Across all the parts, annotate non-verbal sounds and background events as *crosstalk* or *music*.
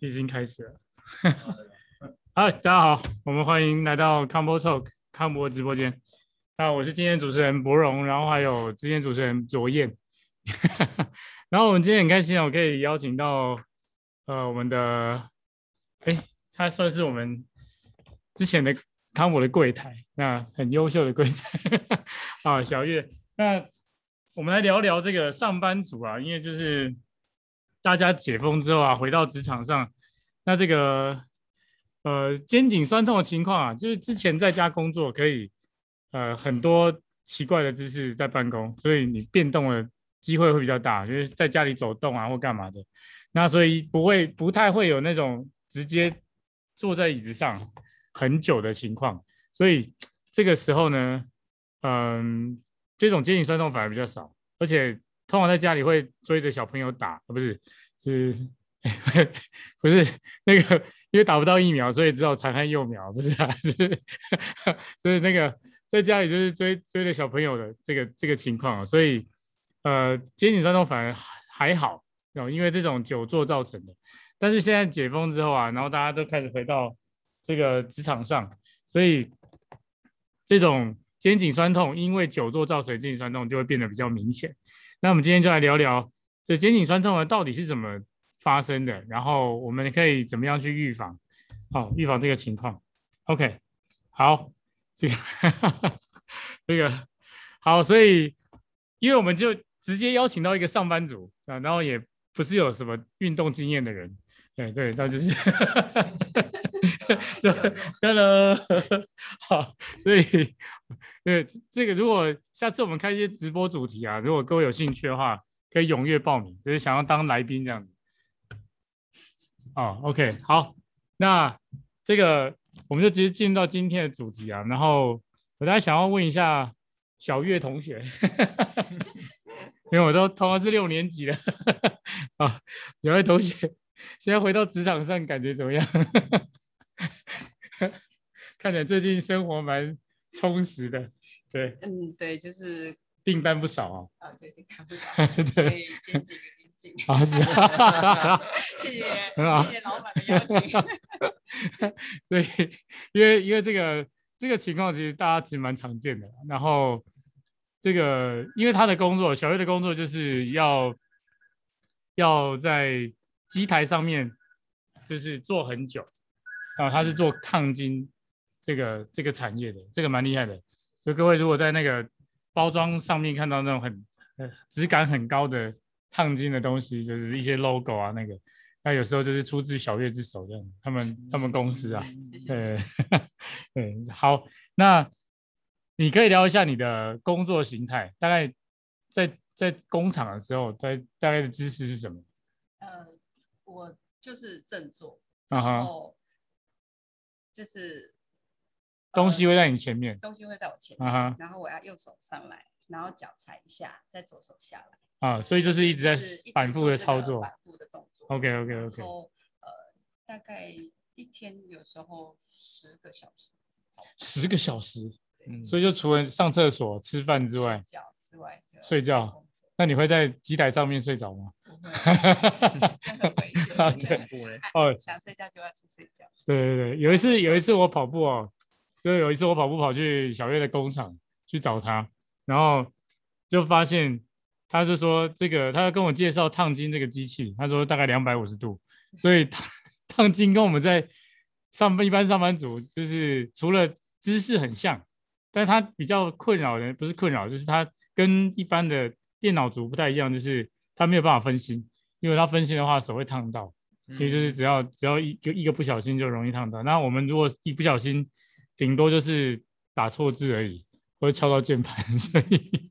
已经开始了。好，大家好，我们欢迎来到 Combo Talk 康博直播间。那我是今天主持人博荣，然后还有今天主持人卓燕。*laughs* 然后我们今天很开心，我可以邀请到呃我们的，哎，他算是我们之前的康博的柜台，那很优秀的柜台 *laughs* 啊，小月。那我们来聊聊这个上班族啊，因为就是。大家解封之后啊，回到职场上，那这个呃肩颈酸痛的情况啊，就是之前在家工作可以呃很多奇怪的姿势在办公，所以你变动的机会会比较大，就是在家里走动啊或干嘛的，那所以不会不太会有那种直接坐在椅子上很久的情况，所以这个时候呢，嗯、这种肩颈酸痛反而比较少，而且。通常在家里会追着小朋友打，不是，是，*laughs* 不是那个，因为打不到疫苗，所以只好残害幼苗，不是啊，是，所以那个在家里就是追追着小朋友的这个这个情况，所以呃，肩颈酸痛反而还好，因为这种久坐造成的。但是现在解封之后啊，然后大家都开始回到这个职场上，所以这种肩颈酸痛因为久坐造成肩颈酸痛就会变得比较明显。那我们今天就来聊聊这肩颈酸痛呢，到底是怎么发生的，然后我们可以怎么样去预防，好，预防这个情况。OK，好，这个这个好，所以因为我们就直接邀请到一个上班族啊，然后也不是有什么运动经验的人，对对，那就是 *laughs* 这，Hello，*laughs* 好，所以。对，这个如果下次我们开一些直播主题啊，如果各位有兴趣的话，可以踊跃报名，就是想要当来宾这样子。哦，OK，好，那这个我们就直接进入到今天的主题啊。然后我大家想要问一下小月同学，*laughs* 因为我都同样是六年级了啊，小月同学现在回到职场上感觉怎么样？*laughs* 看起来最近生活蛮充实的。对，嗯，对，就是订单不少啊。啊，对，订单不少，*laughs* 所以肩颈有点紧。啊，是啊，谢谢，谢谢老板的邀请。*laughs* 所以，因为因为这个这个情况，其实大家其实蛮常见的。然后，这个因为他的工作，小月的工作就是要要在机台上面就是做很久啊，他是做烫金这个这个产业的，这个蛮厉害的。所以各位如果在那个包装上面看到那种很呃质感很高的烫金的东西，就是一些 logo 啊，那个那有时候就是出自小月之手这样，他们他们公司啊，对 *laughs* 对，好，那你可以聊一下你的工作形态，大概在在工厂的时候，大大概的知识是什么？呃，我就是正坐，然后、uh-huh. 就是。东西会在你前面，东西会在我前面，uh-huh. 然后我要右手上来，然后脚踩一下，再左手下来。啊，所以就是一直在反复的操作，反复的动作。OK OK OK。然后呃，大概一天有时候十个小时。十个小时，嗯，所以就除了上厕所、吃饭之外，睡觉之外，睡觉。那你会在机台上面睡着吗？不会，真的危险。对，哦，想睡觉就要去睡觉。对对对，有一次有一次我跑步哦。就有一次我跑步跑去小月的工厂去找他，然后就发现他就说这个，他跟我介绍烫金这个机器，他说大概两百五十度，所以烫烫金跟我们在上班一般上班族就是除了姿势很像，但他比较困扰的不是困扰，就是他跟一般的电脑族不太一样，就是他没有办法分心，因为他分心的话手会烫到，所以就是只要只要一个一个不小心就容易烫到。那我们如果一不小心，顶多就是打错字而已，或者敲到键盘，*laughs* 所以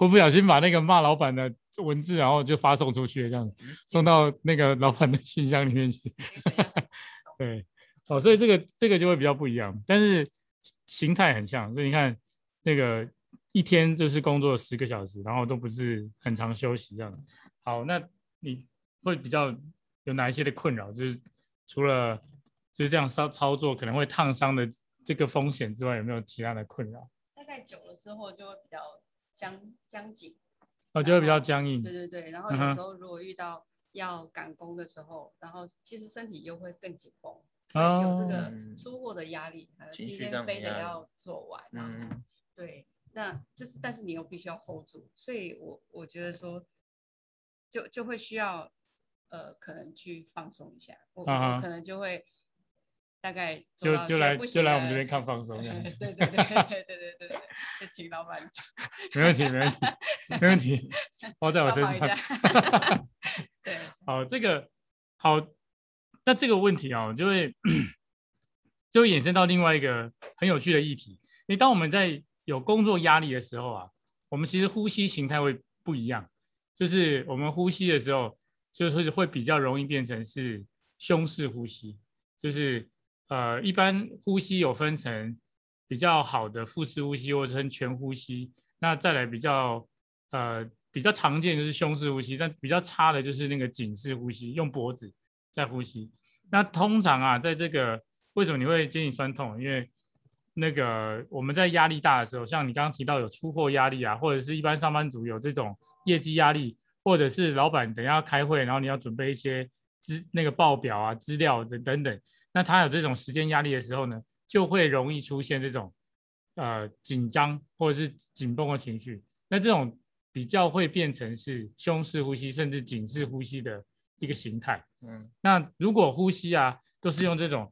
我不小心把那个骂老板的文字，然后就发送出去，这样送到那个老板的信箱里面去。*laughs* 对，哦，所以这个这个就会比较不一样，但是形态很像。所以你看，那个一天就是工作十个小时，然后都不是很常休息这样。好，那你会比较有哪一些的困扰？就是除了就是这样操操作可能会烫伤的。这个风险之外，有没有其他的困扰？大概久了之后就会比较僵僵紧，哦，就会比较僵硬。对对对，然后有时候如果遇到要赶工的时候，然后其实身体又会更紧绷，哦、有这个出货的压力，还有今天非得要做完，然后、那就是，但是你又必须要 hold 住，所以，我我觉得说，就就会需要，呃，可能去放松一下，我可能就会大概就就来就来我们这边看放松这样子。*laughs* 对对对对对对对，就请老板讲。*laughs* 没问题，没问题，没问题，*laughs* 包在我身上。对好，这个好，那这个问题啊，就会 *coughs* 就会延伸到另外一个很有趣的议题。你，当我们在有工作压力的时候啊，我们其实呼吸形态会不一样，就是我们呼吸的时候，就是会比较容易变成是胸式呼吸，就是。呃，一般呼吸有分成比较好的腹式呼吸，或称全呼吸。那再来比较呃比较常见就是胸式呼吸，但比较差的就是那个颈式呼吸，用脖子在呼吸。那通常啊，在这个为什么你会肩颈酸痛？因为那个我们在压力大的时候，像你刚刚提到有出货压力啊，或者是一般上班族有这种业绩压力，或者是老板等一下要开会，然后你要准备一些资那个报表啊、资料等等等。那他有这种时间压力的时候呢，就会容易出现这种呃紧张或者是紧绷的情绪。那这种比较会变成是胸式呼吸，甚至颈式呼吸的一个形态。嗯，那如果呼吸啊都是用这种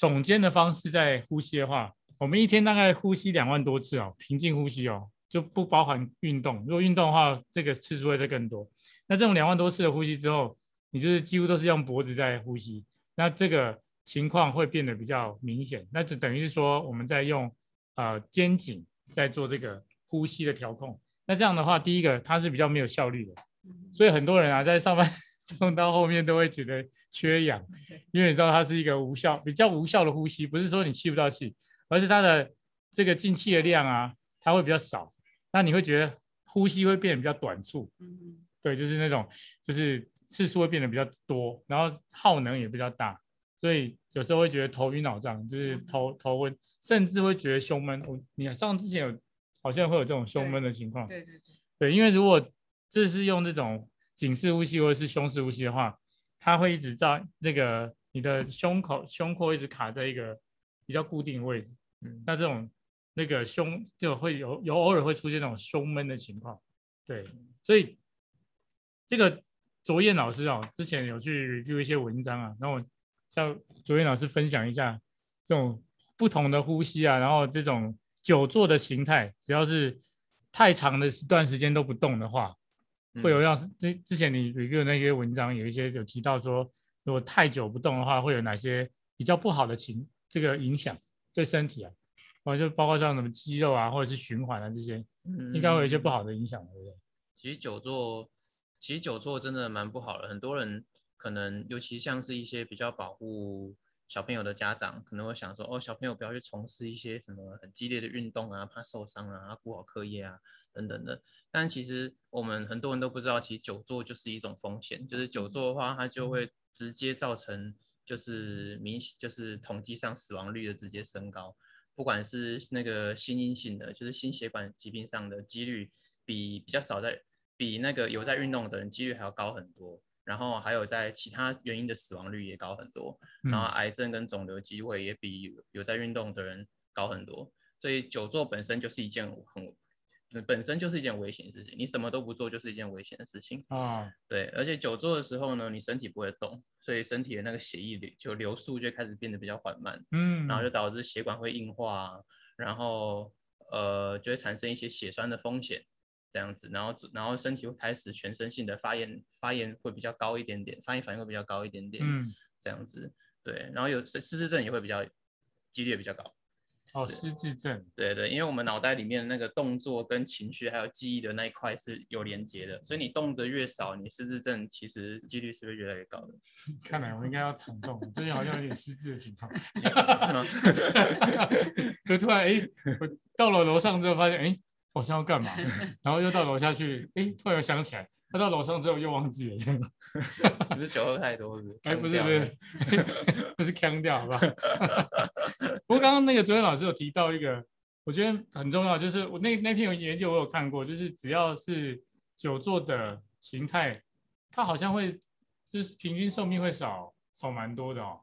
耸肩的方式在呼吸的话，我们一天大概呼吸两万多次哦，平静呼吸哦，就不包含运动。如果运动的话，这个次数会再更多。那这种两万多次的呼吸之后，你就是几乎都是用脖子在呼吸。那这个。情况会变得比较明显，那就等于是说我们在用呃肩颈在做这个呼吸的调控。那这样的话，第一个它是比较没有效率的，所以很多人啊在上班上到后面都会觉得缺氧，因为你知道它是一个无效、比较无效的呼吸，不是说你吸不到气，而是它的这个进气的量啊，它会比较少，那你会觉得呼吸会变得比较短促，对，就是那种就是次数会变得比较多，然后耗能也比较大。所以有时候会觉得头晕脑胀，就是头头昏，甚至会觉得胸闷。我你上之前有好像会有这种胸闷的情况。对对对。对，因为如果这是用这种颈式呼吸或者是胸式呼吸的话，它会一直在那个你的胸口胸廓一直卡在一个比较固定的位置。嗯。那这种那个胸就会有有偶尔会出现那种胸闷的情况。对，所以这个卓燕老师哦，之前有去 review 一些文章啊，然后。像卓燕老师分享一下这种不同的呼吸啊，然后这种久坐的形态，只要是太长的一段时间都不动的话，会有让之之前你 review 那些文章有一些有提到说，如果太久不动的话，会有哪些比较不好的情这个影响对身体啊，或者就包括像什么肌肉啊，或者是循环啊这些，应该会有一些不好的影响，对不对？其实久坐，其实久坐真的蛮不好的，很多人。可能尤其像是一些比较保护小朋友的家长，可能会想说，哦，小朋友不要去从事一些什么很激烈的运动啊，怕受伤啊，顾好课业啊，等等的。但其实我们很多人都不知道，其实久坐就是一种风险，就是久坐的话，它就会直接造成就是明就是统计上死亡率的直接升高，不管是那个心因性的，就是心血管疾病上的几率比比较少在比那个有在运动的人几率还要高很多。然后还有在其他原因的死亡率也高很多，然后癌症跟肿瘤机会也比有在运动的人高很多，所以久坐本身就是一件很，本身就是一件危险的事情。你什么都不做就是一件危险的事情啊。对，而且久坐的时候呢，你身体不会动，所以身体的那个血液流就流速就开始变得比较缓慢，嗯，然后就导致血管会硬化，然后呃就会产生一些血栓的风险。这样子，然后然后身体会开始全身性的发炎，发炎会比较高一点点，发炎反应会比较高一点点，嗯，这样子，对，然后有失智症也会比较几率也比较高。哦，失智症，对对，因为我们脑袋里面那个动作跟情绪还有记忆的那一块是有连接的，所以你动得越少，你失智症其实几率是不是越来越高的？*laughs* 看来我应该要常动，最近好像有点失智的情况，*laughs* 是吗？*laughs* 可突然哎，我到了楼上之后发现哎。我想要干嘛？*laughs* 然后又到楼下去，哎，突然又想起来，他到楼上之后又忘记了，这样。不是酒喝太多，是不是？哎，不是不是，不是锵掉，好不好？*laughs* 不过刚刚那个昨天老师有提到一个，我觉得很重要，就是我那那篇研究我有看过，就是只要是久坐的形态，它好像会就是平均寿命会少少蛮多的哦。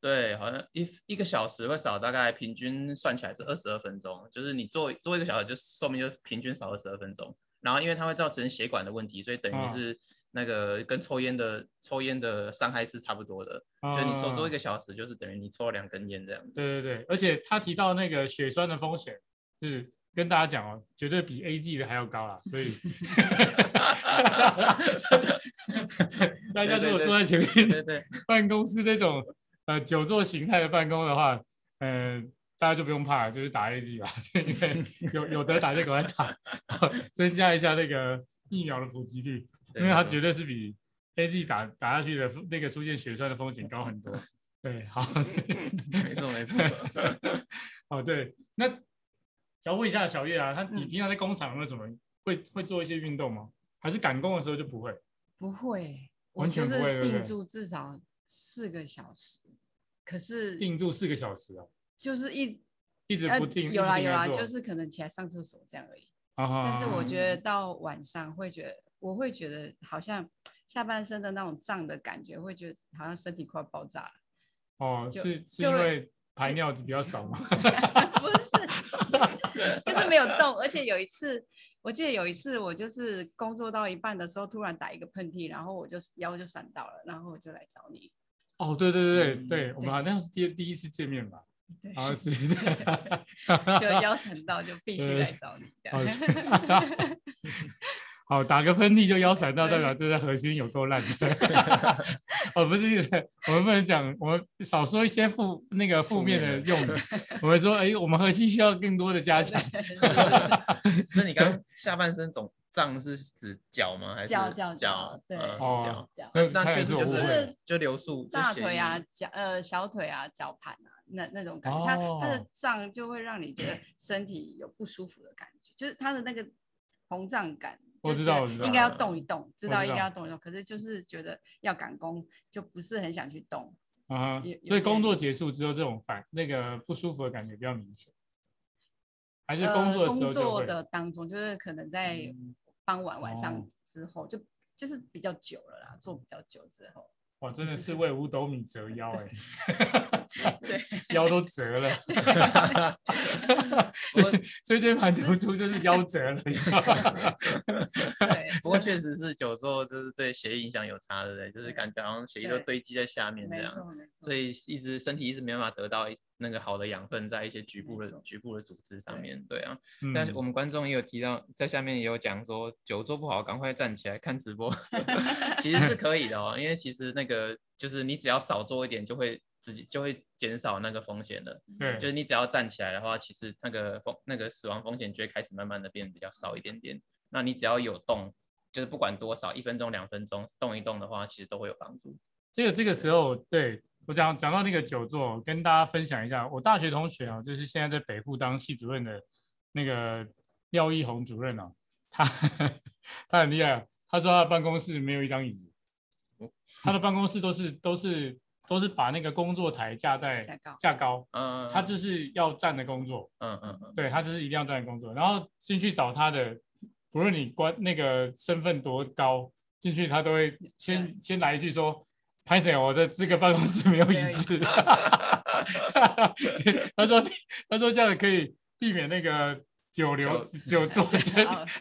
对，好像一一个小时会少大概平均算起来是二十二分钟，就是你做做一个小时就寿命就平均少二十二分钟。然后因为它会造成血管的问题，所以等于是那个跟抽烟的抽烟的伤害是差不多的。就、嗯、你说做一个小时，就是等于你抽了两根烟这样。对对对，而且他提到那个血栓的风险，就是跟大家讲哦，绝对比 A G 的还要高啦。所以 *laughs* *laughs* 大家如果坐在前面，对对，办公室这种呃久坐形态的办公的话，嗯、呃。大家就不用怕，就是打 A G 吧，*laughs* 因为有 *laughs* 有得打就赶快打，*laughs* 增加一下那个疫苗的普及率，因为它绝对是比 A G 打打下去的那个出现血栓的风险高很多。对，好，没错没错。哦，对，那想问一下小叶啊，他你平常在工厂为什么会会做一些运动吗？还是赶工的时候就不会？不会，完全不会，定住至少四个小时，可是定住四个小时啊。就是一一直不定，有啦有啦，就是可能起来上厕所这样而已。啊、但是我觉得到晚上会觉得，我会觉得好像下半身的那种胀的感觉，会觉得好像身体快爆炸了。哦，是是因为排尿比较少吗？*laughs* 不是，就是没有动。而且有一次，我记得有一次我就是工作到一半的时候，突然打一个喷嚏，然后我就腰就闪到了，然后我就来找你。哦，对对对对、嗯、对，我们好像是第第一次见面吧。对，好是，*laughs* 就腰闪到就必须来找你这样。*laughs* 好，打个喷嚏就腰闪到，代表这个核心有多烂。*laughs* 哦，不是，我们不能讲，我们少说一些负那个负面的用语。我们说，哎，我们核心需要更多的加强。所以你刚下半身总。胀是指脚吗？还是脚脚脚？对，脚脚。那那确实就是就流速，大腿啊，脚呃小腿啊，脚盘啊，那那种感觉，它它的胀就会让你觉得 *clears throat* 身体有不舒服的感觉，就是它的那个膨胀感。我知道，我知道，应该要动一动，知道应该要动一动，可是就是觉得要赶工，就不是很想去动。啊，所以工作结束之后，这种反那个不舒服的感觉比较明显。还是工作的时候、呃、工作的当中，就是可能在傍晚晚上之后，就就是比较久了啦，做比较久之后。哇，真的是为五斗米折腰哎、欸 *laughs* *laughs* 对，腰都折了。*laughs* 椎间盘突出就是腰折了，你知道吗？对，不过确实是久坐就是对血液影响有差的，对，就是感觉好像血液都堆积在下面这样，所以一直身体一直没办法得到那个好的养分在一些局部的局部的组织上面，对啊。但是我们观众也有提到，在下面也有讲说久坐不好，赶快站起来看直播，*laughs* 其实是可以的哦，因为其实那个。个就是你只要少做一点，就会自己就会减少那个风险的。对，就是你只要站起来的话，其实那个风那个死亡风险就会开始慢慢的变比较少一点点。那你只要有动，就是不管多少，一分钟、两分钟动一动的话，其实都会有帮助。这个这个时候，对我讲讲到那个久坐，跟大家分享一下，我大学同学啊，就是现在在北护当系主任的那个廖义宏主任啊，他 *laughs* 他很厉害，他说他的办公室没有一张椅子。他的办公室都是都是都是把那个工作台架在架高，嗯，他就是要站的工作，嗯嗯嗯，对他就是一定要站的工作。然后进去找他的，不论你关那个身份多高，进去他都会先先来一句说：“拍谢，我的这个办公室没有椅子。” *laughs* 他说：“他说这样可以避免那个。*laughs* ”久留久坐，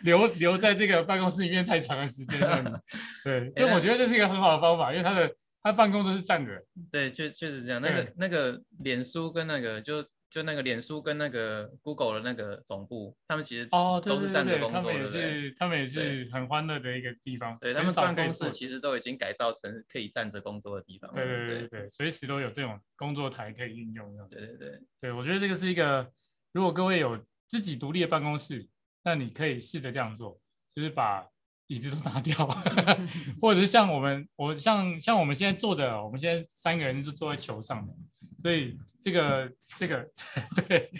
留留在这个办公室里面太长的时间，*laughs* 对，就我觉得这是一个很好的方法，因为他的他办公都是站着。对，确确实这样。那个那个脸书跟那个就就那个脸书跟那个 Google 的那个总部，他们其实哦都是站着工作，他们也是他们也是很欢乐的一个地方。对，他们办公室其实都已经改造成可以站着工作的地方。对对对对对，随时都有这种工作台可以运用。对对对，对我觉得这个是一个，如果各位有。自己独立的办公室，那你可以试着这样做，就是把椅子都拿掉，*laughs* 或者是像我们，我像像我们现在坐的，我们现在三个人是坐在球上的，所以这个这个 *laughs* 对，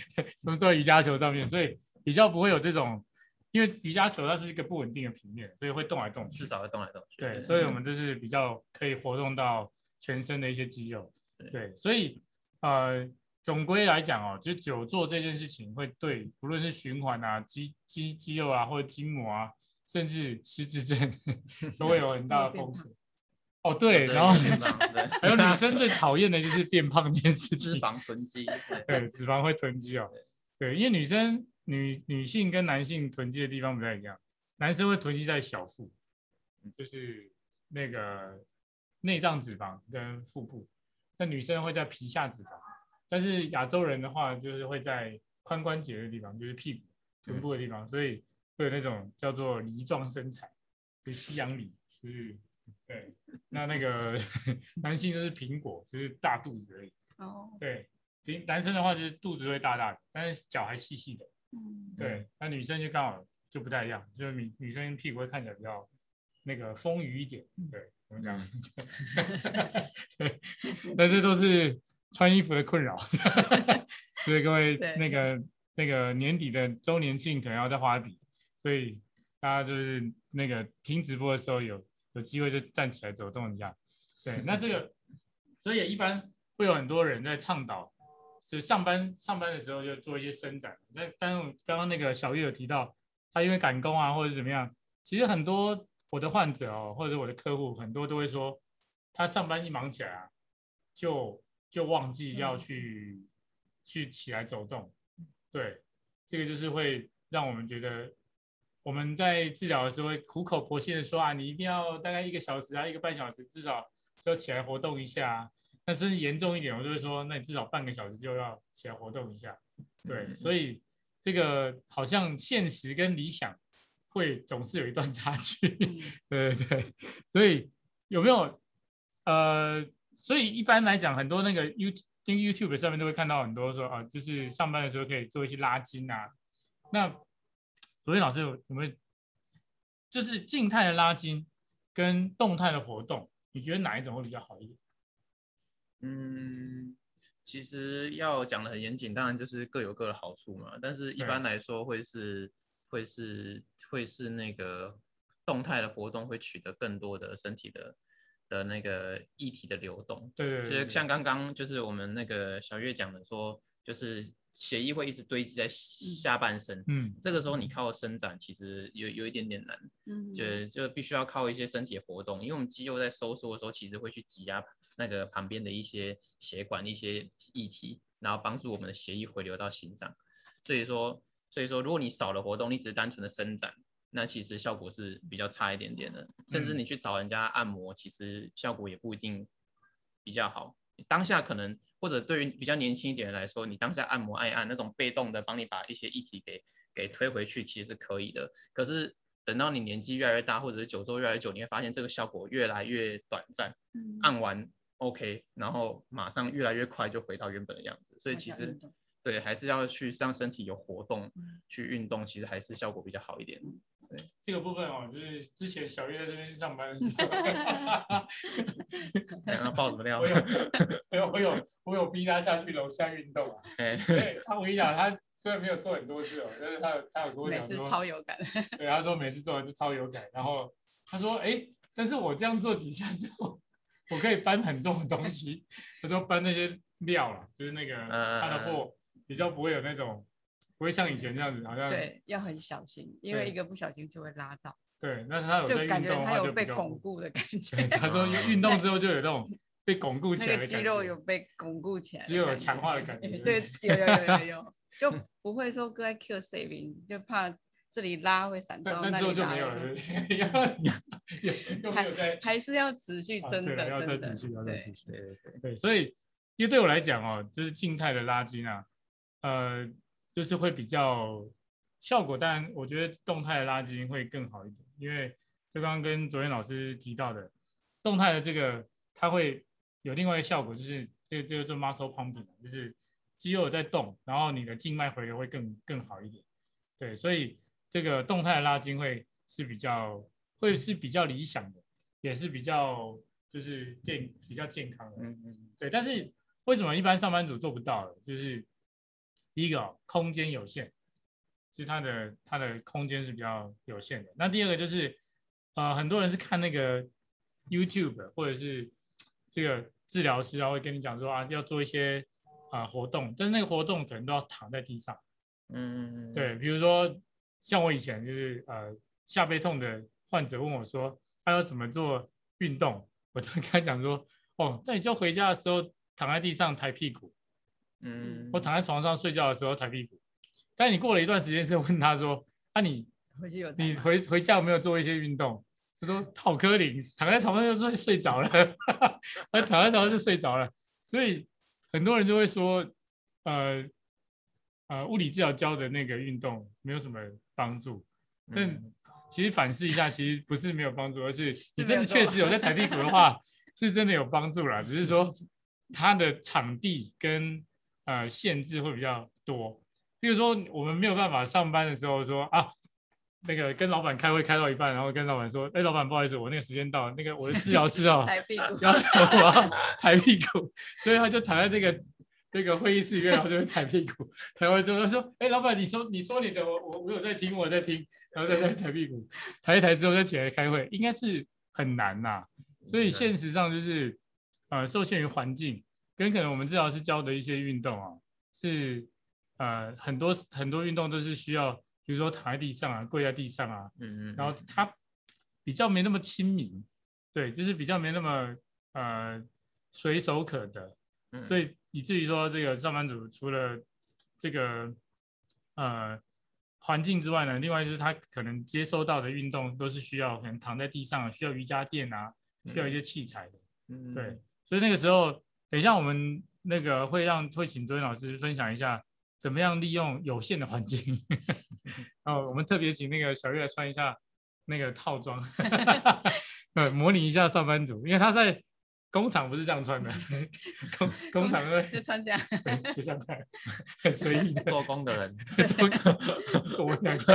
我们坐在瑜伽球上面，所以比较不会有这种，因为瑜伽球它是一个不稳定的平面，所以会动来动去，至少会动来动去。对，所以我们这是比较可以活动到全身的一些肌肉，对，所以呃。总归来讲哦，就久坐这件事情会对不论是循环啊、肌肌肌肉啊，或者筋膜啊，甚至失智症 *laughs* 都会有很大的风险。*laughs* 哦，对，然后还有女生最讨厌的就是变胖这件事情，脂肪囤积，对，脂肪会囤积哦，对，因为女生女女性跟男性囤积的地方不太一样，男生会囤积在小腹，就是那个内脏脂肪跟腹部，那女生会在皮下脂肪，但是亚洲人的话就是会在髋关节的地方，就是屁股臀部的地方，所以会有那种叫做梨状身材，就是西洋梨，就是。对，那那个 *laughs* 男性就是苹果，就是大肚子而已。哦，对，平男生的话就是肚子会大大的，但是脚还细细的。嗯，对，那女生就刚好就不太一样，就是女女生屁股会看起来比较那个丰腴一点。对，我们讲，*laughs* 对，但这都是穿衣服的困扰。*laughs* 所以各位那个那个年底的周年庆可能要再花笔，所以大家就是那个听直播的时候有。有机会就站起来走动一下，对，那这个，*laughs* 所以也一般会有很多人在倡导，是上班上班的时候就做一些伸展。那但是刚刚那个小玉有提到，他因为赶工啊或者怎么样，其实很多我的患者哦，或者我的客户很多都会说，他上班一忙起来啊，就就忘记要去去起来走动，对，这个就是会让我们觉得。我们在治疗的时候会苦口婆心的说啊，你一定要大概一个小时啊，一个半小时，至少就起来活动一下。那甚至严重一点，我就会说，那你至少半个小时就要起来活动一下。对，所以这个好像现实跟理想会总是有一段差距。*laughs* 对对对，所以有没有呃，所以一般来讲，很多那个 You YouTube 上面都会看到很多说啊，就是上班的时候可以做一些拉筋啊，那。所以老师有没有，就是静态的拉筋跟动态的活动，你觉得哪一种会比较好一点？嗯，其实要讲的很严谨，当然就是各有各的好处嘛。但是一般来说，会是会是会是那个动态的活动会取得更多的身体的的那个液体的流动。对对对，就是像刚刚就是我们那个小月讲的说，就是。血液会一直堆积在下半身，嗯，这个时候你靠伸展其实有有一点点难，嗯，就就必须要靠一些身体的活动，因为我们肌肉在收缩的时候，其实会去挤压那个旁边的一些血管、一些液体，然后帮助我们的血液回流到心脏。所以说，所以说，如果你少了活动，你只是单纯的伸展，那其实效果是比较差一点点的，甚至你去找人家按摩，其实效果也不一定比较好。当下可能，或者对于比较年轻一点的来说，你当下按摩按一按，那种被动的帮你把一些液体给给推回去，其实是可以的。可是等到你年纪越来越大，或者是久坐越来越久，你会发现这个效果越来越短暂。嗯，按完 OK，然后马上越来越快就回到原本的样子。所以其实对，还是要去让身体有活动，去运动，其实还是效果比较好一点。对这个部分哦，就是之前小月在这边上班的时候，然后爆什么料？我有，我有，我有逼他下去楼下运动啊。哎，他我跟你讲，他虽然没有做很多次哦，但是他有他有跟我讲说，每次超有感。对，他说每次做完就超有感。然后他说，哎，但是我这样做几下之后，我可以搬很重的东西。他说搬那些料了，就是那个他的货比较不会有那种。不会像以前这样子，好像对，要很小心，因为一个不小心就会拉到。对，但是他有在运动就感觉他有被巩固的感 *laughs* 觉。他说运动之后就有那种 *laughs* 被巩固起来的感觉，那个肌肉有被巩固起来，肌肉有强化的感觉。对，有有有有有，*laughs* 就不会说搁在 Q saving，就怕这里拉会闪到，那之后就没有了。还还是要持续，真的要再持续，要再持续。对对对，所以因为对我来讲哦，就是静态的拉筋啊，呃。就是会比较效果，但我觉得动态的拉筋会更好一点，因为就刚刚跟卓彦老师提到的，动态的这个它会有另外一个效果，就是这个这个做 muscle pumping，就是肌肉在动，然后你的静脉回流会更更好一点。对，所以这个动态的拉筋会是比较会是比较理想的，也是比较就是健比较健康的。嗯嗯。对，但是为什么一般上班族做不到的？就是。第一个、哦、空间有限，其实它的它的空间是比较有限的。那第二个就是，呃，很多人是看那个 YouTube 或者是这个治疗师啊，会跟你讲说啊，要做一些啊、呃、活动，但是那个活动可能都要躺在地上。嗯，对，比如说像我以前就是呃下背痛的患者问我说，他要怎么做运动？我就跟他讲说，哦，那你就回家的时候躺在地上抬屁股，嗯，我躺在床上睡觉的时候抬屁股。但你过了一段时间之后问他说，啊你回去有你回回家有没有做一些运动？他说好科林，躺在床上就睡睡着了，*laughs* 他躺在床上就睡着了。所以很多人就会说，呃呃，物理治疗教的那个运动没有什么帮助，但其实反思一下，其实不是没有帮助，而是你真的确实有在抬屁股的话，*laughs* 是真的有帮助啦。只是说它的场地跟呃限制会比较多。比如说我们没有办法上班的时候说啊，那个跟老板开会开到一半，然后跟老板说，哎，老板不好意思，我那个时间到了，那个我的治疗师哦，抬屁股，*laughs* 要求我要抬屁股，所以他就躺在那个。那个会议室里面，然后就会抬屁股，抬完之后他说：“哎，老板，你说你说你的，我我我有在听，我在听。”然后在那抬屁股，抬一抬之后再起来开会，应该是很难呐。所以现实上就是，呃，受限于环境，跟可能我们治疗师教的一些运动啊，是呃很多很多运动都是需要，比如说躺在地上啊，跪在地上啊，嗯嗯，然后它比较没那么亲民，对，就是比较没那么呃随手可得，所以。以至于说，这个上班族除了这个呃环境之外呢，另外就是他可能接收到的运动都是需要可能躺在地上，需要瑜伽垫啊，需要一些器材的。嗯，对。所以那个时候，等一下我们那个会让会请卓彦老师分享一下，怎么样利用有限的环境。*laughs* 然后我们特别请那个小月来穿一下那个套装，*laughs* 呃，模拟一下上班族，因为他在。工厂不是这样穿的，工 *laughs* 工厂会就穿这样，对，就像这样，很随意的做工的人，做工，我们两个，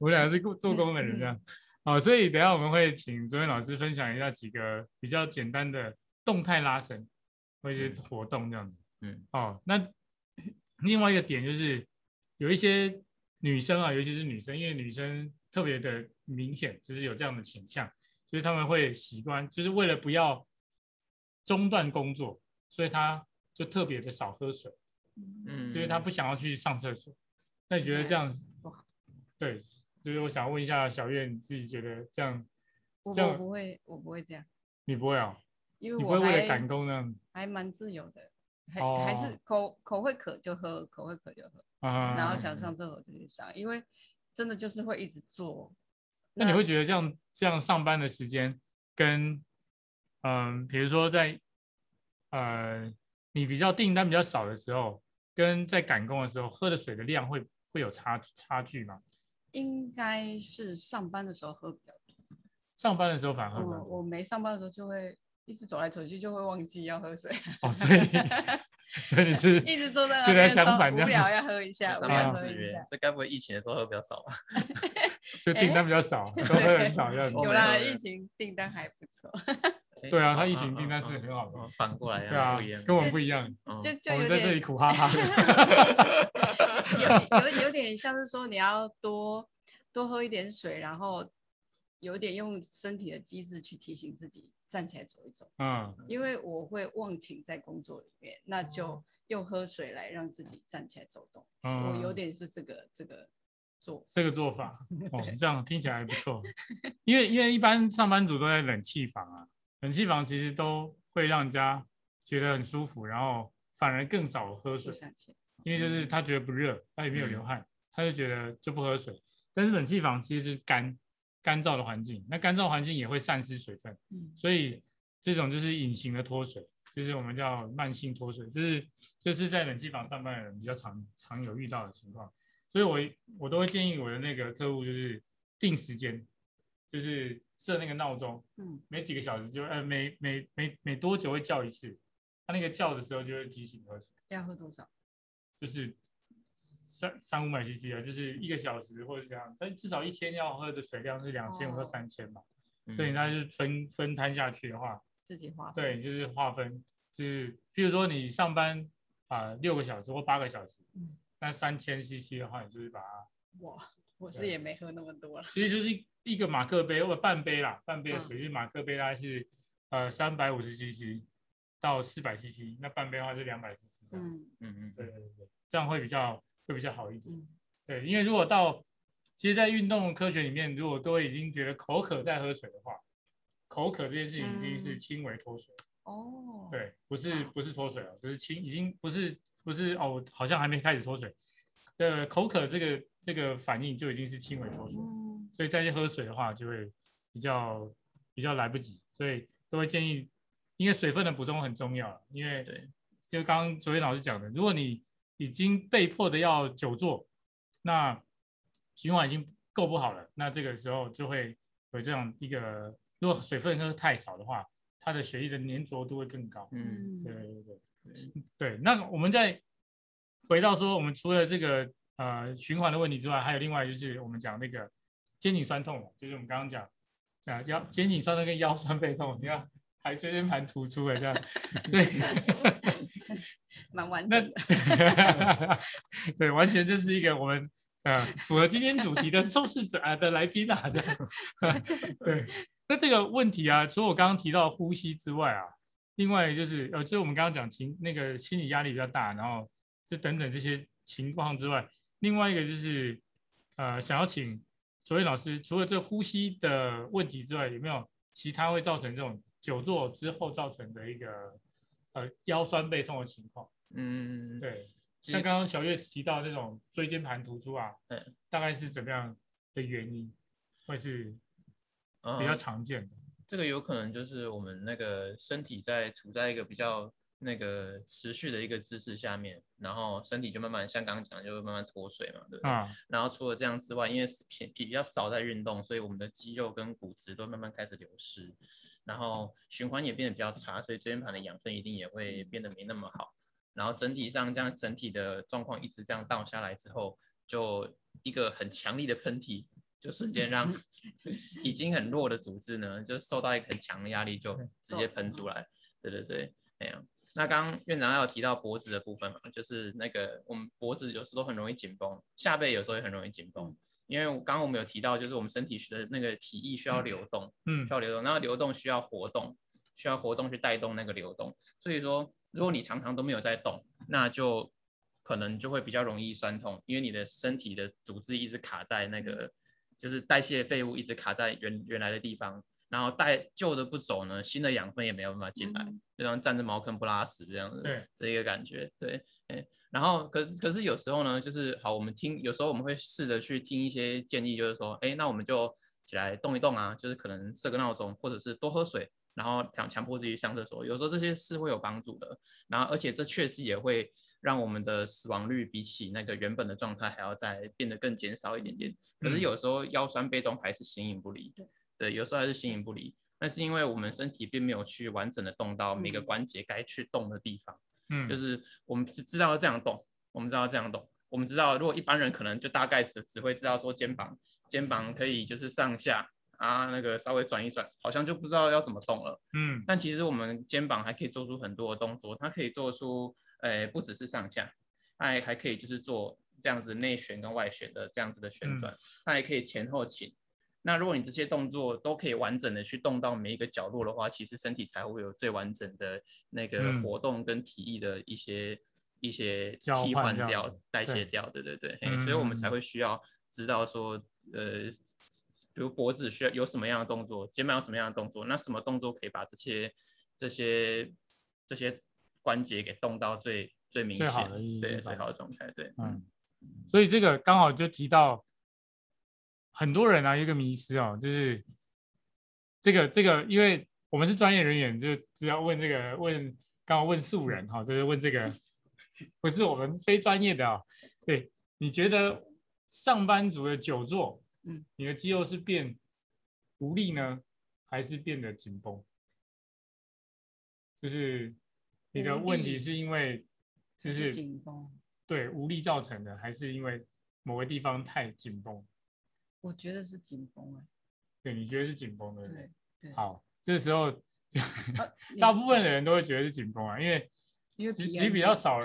我们两个是做工的人这样，好，所以等下我们会请卓彦老师分享一下几个比较简单的动态拉伸或一些活动这样子，嗯，哦，那另外一个点就是有一些女生啊，尤其是女生，因为女生特别的明显，就是有这样的倾向。就是他们会习惯，就是为了不要中断工作，所以她就特别的少喝水，嗯，所以她不想要去上厕所。那你觉得这样子？对，就是我想问一下小月，你自己觉得这样？这样我不会，我不会这样。你不会啊？因为你不会为了赶工那样子？还蛮自由的，还、哦、还是口口会渴就喝，口会渴就喝，啊、然后想上厕所就去上，因为真的就是会一直做。那你会觉得这样这样上班的时间跟，嗯，比如说在，呃，你比较订单比较少的时候，跟在赶工的时候喝的水的量会会有差差距吗？应该是上班的时候喝比较多。上班的时候反而喝比较多。我我没上班的时候就会一直走来走去，就会忘记要喝水。哦，所以。*laughs* 所以你是一直坐在那边，相反，无聊要喝一下，上班制约。这该不会疫情的时候喝比较少吧？*laughs* 就订单比较少，*laughs* 都喝很少，要有啦。疫情订单还不错。对啊，他疫情订单是很好的。反过来，对啊，跟我们不一样。就就我们在这里苦哈哈的。有有 *laughs* 有点像是说，你要多多喝一点水，然后有点用身体的机制去提醒自己。站起来走一走，嗯，因为我会忘情在工作里面，那就用喝水来让自己站起来走动。嗯，我有点是这个这个做这个做法，*laughs* 哦，这样听起来还不错。*laughs* 因为因为一般上班族都在冷气房啊，冷气房其实都会让人家觉得很舒服，然后反而更少喝水，因为就是他觉得不热，他也没有流汗，他就觉得就不喝水。但是冷气房其实是干。干燥的环境，那干燥环境也会散失水分，所以这种就是隐形的脱水，就是我们叫慢性脱水，就是这、就是在冷气房上班的人比较常常有遇到的情况，所以我我都会建议我的那个客户就是定时间，就是设那个闹钟，嗯，每几个小时就呃每每每每多久会叫一次，他那个叫的时候就会提醒喝水，要喝多少？就是。三三五百 CC 啊，就是一个小时或者这样，但至少一天要喝的水量是两千五到三千嘛，所以那就分分摊下去的话，自己划。对，就是划分，就是譬如说你上班啊六个小时或八个小时，嗯，那三千 CC 的话，你就是把它。哇，我是也没喝那么多了。其实就是一个马克杯或者半杯啦，半杯的水，就是马克杯大概是呃三百五十 CC 到四百 CC，那半杯的话是两百 CC。嗯嗯嗯，对对对，这样会比较。会比较好一点，嗯、对，因为如果到，其实，在运动科学里面，如果各位已经觉得口渴再喝水的话，口渴这件事情已经是轻微脱水。哦、嗯，对，不是不是脱水了，就是轻，已经不是不是哦，好像还没开始脱水。呃，口渴这个这个反应就已经是轻微脱水，嗯、所以再去喝水的话就会比较比较来不及，所以都会建议，因为水分的补充很重要，因为对，就刚刚卓彦老师讲的，如果你已经被迫的要久坐，那循环已经够不好了，那这个时候就会有这样一个，如果水分喝太少的话，它的血液的粘着度会更高。嗯，对对对对，对，那我们在。回到说，我们除了这个呃循环的问题之外，还有另外就是我们讲那个肩颈酸痛，就是我们刚刚讲啊腰肩颈酸痛跟腰酸背痛，你看还椎间盘突出了这样，对，*laughs* 蛮完整的。对，完全就是一个我们呃符合今天主题的受试者啊的来宾啊这样。*laughs* 对，那这个问题啊，除了我刚刚提到呼吸之外啊，另外就是呃，就是我们刚刚讲情那个心理压力比较大，然后。这等等这些情况之外，另外一个就是，呃，想要请卓彦老师，除了这呼吸的问题之外，有没有其他会造成这种久坐之后造成的一个呃腰酸背痛的情况？嗯，对，像刚刚小月提到那种椎间盘突出啊，对，大概是怎么样的原因会是比较常见的？嗯，这个有可能就是我们那个身体在处在一个比较。那个持续的一个姿势下面，然后身体就慢慢像刚刚讲的，就会慢慢脱水嘛，对不对？啊。然后除了这样之外，因为皮皮比较少在运动，所以我们的肌肉跟骨质都慢慢开始流失，然后循环也变得比较差，所以椎间盘的养分一定也会变得没那么好。然后整体上这样整体的状况一直这样倒下来之后，就一个很强力的喷嚏，就瞬间让 *laughs* 已经很弱的组织呢，就受到一个很强的压力，就直接喷出来。对对对，那样。那刚刚院长有提到脖子的部分嘛，就是那个我们脖子有时候很容易紧绷，下背有时候也很容易紧绷，因为刚刚我们有提到，就是我们身体的那个体液需要流动，嗯，需要流动，然后流动需要活动，需要活动去带动那个流动，所以说如果你常常都没有在动，那就可能就会比较容易酸痛，因为你的身体的组织一直卡在那个，就是代谢废物一直卡在原原来的地方。然后带旧的不走呢，新的养分也没有办法进来，嗯、就像站着茅坑不拉屎这样子，对，这一个感觉，对，然后可可是有时候呢，就是好，我们听，有时候我们会试着去听一些建议，就是说，哎，那我们就起来动一动啊，就是可能设个闹钟，或者是多喝水，然后强强迫自己上厕所，有时候这些是会有帮助的。然后而且这确实也会让我们的死亡率比起那个原本的状态还要再变得更减少一点点。可是有时候腰酸背痛还是形影不离。对，有时候还是形影不离，那是因为我们身体并没有去完整的动到每个关节该去动的地方。嗯，就是我们只知道这样动，我们知道这样动，我们知道如果一般人可能就大概只只会知道说肩膀，肩膀可以就是上下啊，那个稍微转一转，好像就不知道要怎么动了。嗯，但其实我们肩膀还可以做出很多的动作，它可以做出，呃，不只是上下，它还还可以就是做这样子内旋跟外旋的这样子的旋转，它还可以前后倾。那如果你这些动作都可以完整的去动到每一个角落的话，其实身体才会有最完整的那个活动跟体液的一些、嗯、一些替换掉、代谢掉，对对对，所以我们才会需要知道说，呃，比如脖子需要有什么样的动作，肩膀有什么样的动作，那什么动作可以把这些这些这些关节给动到最最明显，对，最好的状态，对，嗯，所以这个刚好就提到。很多人啊，有一个迷思哦，就是这个这个，因为我们是专业人员，就只要问这个问，刚刚问素人哈，就是问这个，不是我们非专业的啊。对，你觉得上班族的久坐，嗯，你的肌肉是变无力呢，还是变得紧绷？就是你的问题是因为就是紧绷，对，无力造成的，还是因为某个地方太紧绷？我觉得是紧绷哎，对，你觉得是紧绷的，对对。好，这时候 *laughs* 大部分的人都会觉得是紧绷啊，因为其实其实比较少，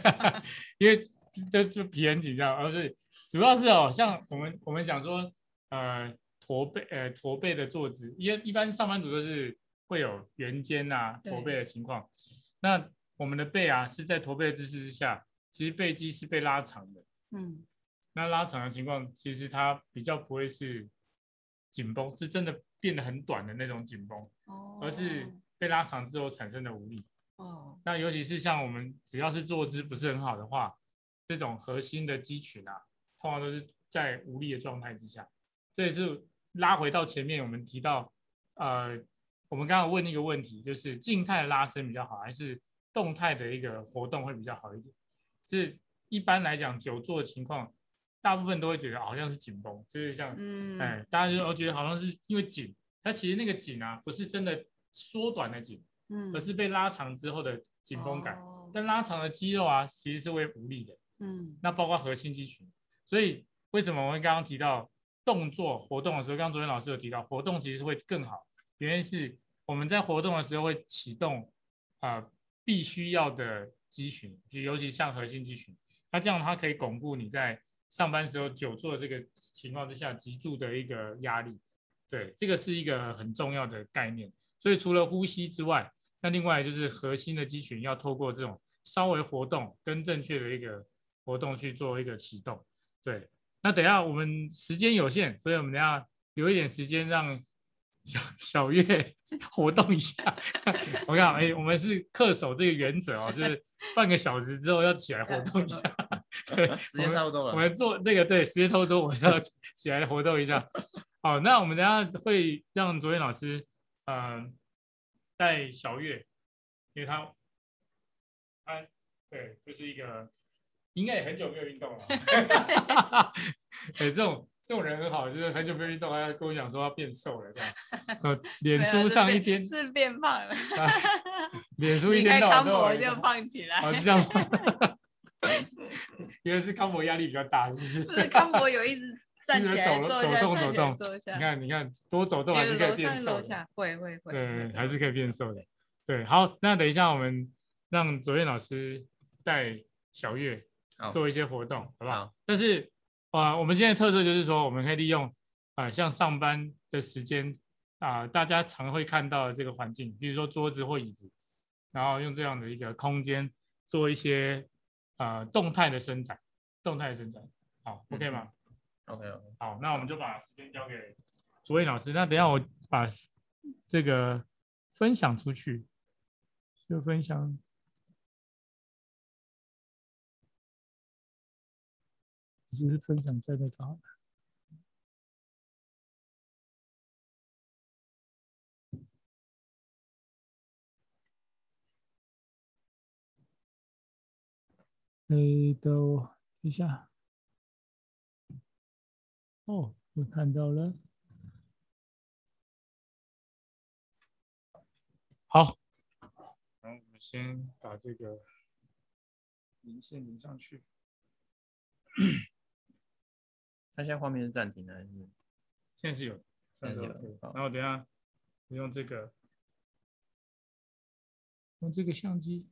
*laughs* 因为就就皮很紧张，而是主要是哦，像我们我们讲说，呃，驼背呃驼背的坐姿，因为一般上班族都是会有圆肩啊驼背的情况，那我们的背啊是在驼背的姿势之下，其实背肌是被拉长的，嗯。那拉长的情况，其实它比较不会是紧绷，是真的变得很短的那种紧绷，哦，而是被拉长之后产生的无力。哦，那尤其是像我们只要是坐姿不是很好的话，这种核心的肌群啊，通常都是在无力的状态之下。这也是拉回到前面我们提到，呃，我们刚刚问那个问题，就是静态的拉伸比较好，还是动态的一个活动会比较好一点？是一般来讲久坐的情况，大部分都会觉得好像是紧绷，就是像，嗯，哎，大家就觉得好像是因为紧，它其实那个紧啊，不是真的缩短的紧。嗯而是被拉长之后的紧绷感，哦、但拉长的肌肉啊，其实是会无力的。嗯，那包括核心肌群，所以为什么我们刚刚提到动作活动的时候，刚刚昨天老师有提到活动其实会更好，原因是我们在活动的时候会启动啊、呃、必须要的肌群，就尤其像核心肌群，那这样它可以巩固你在上班时候久坐的这个情况之下脊柱的一个压力。对，这个是一个很重要的概念。所以除了呼吸之外，那另外就是核心的肌群要透过这种稍微活动跟正确的一个活动去做一个启动。对，那等下我们时间有限，所以我们等下留一点时间让小小月活动一下。*laughs* 我看，哎，我们是恪守这个原则哦，就是半个小时之后要起来活动一下。*laughs* 对，时间差不多了。我们做那个对，时间差不多，我就要起来活动一下。好，那我们等下会让卓彦老师，嗯、呃。带小月，因为他，他对，就是一个应该也很久没有运动了。*laughs* 哎，这种这种人很好，就是很久没有运动，还要跟我讲说要变瘦了，这样。*laughs* 呃，脸书上一天是变胖了。脸书一天到晚都就胖起来。哦，是这样子。*laughs* 原来是康博压力比较大，是不是？是康博有一直。*laughs* 站起来走，走动走动，你看你看多走动还是可以变瘦的，会会会，对，还是可以变瘦的。对，好，那等一下我们让卓彦老师带小月做一些活动，好不好？但是啊，我们现在特色就是说，我们可以利用啊，像上班的时间啊，大家常会看到的这个环境，比如说桌子或椅子，然后用这样的一个空间做一些啊动态的伸展，动态的伸展，好，OK 吗？OK OK，好，那我们就把时间交给卓彦老师。那等一下我把这个分享出去，就分享，只是分享在那个。哎，等一下。哦，我看到了。好，然后我们先把这个连线连上去。它现在画面是暂停的还是？现在是有，现在是有。然后等下我用这个，用这个相机。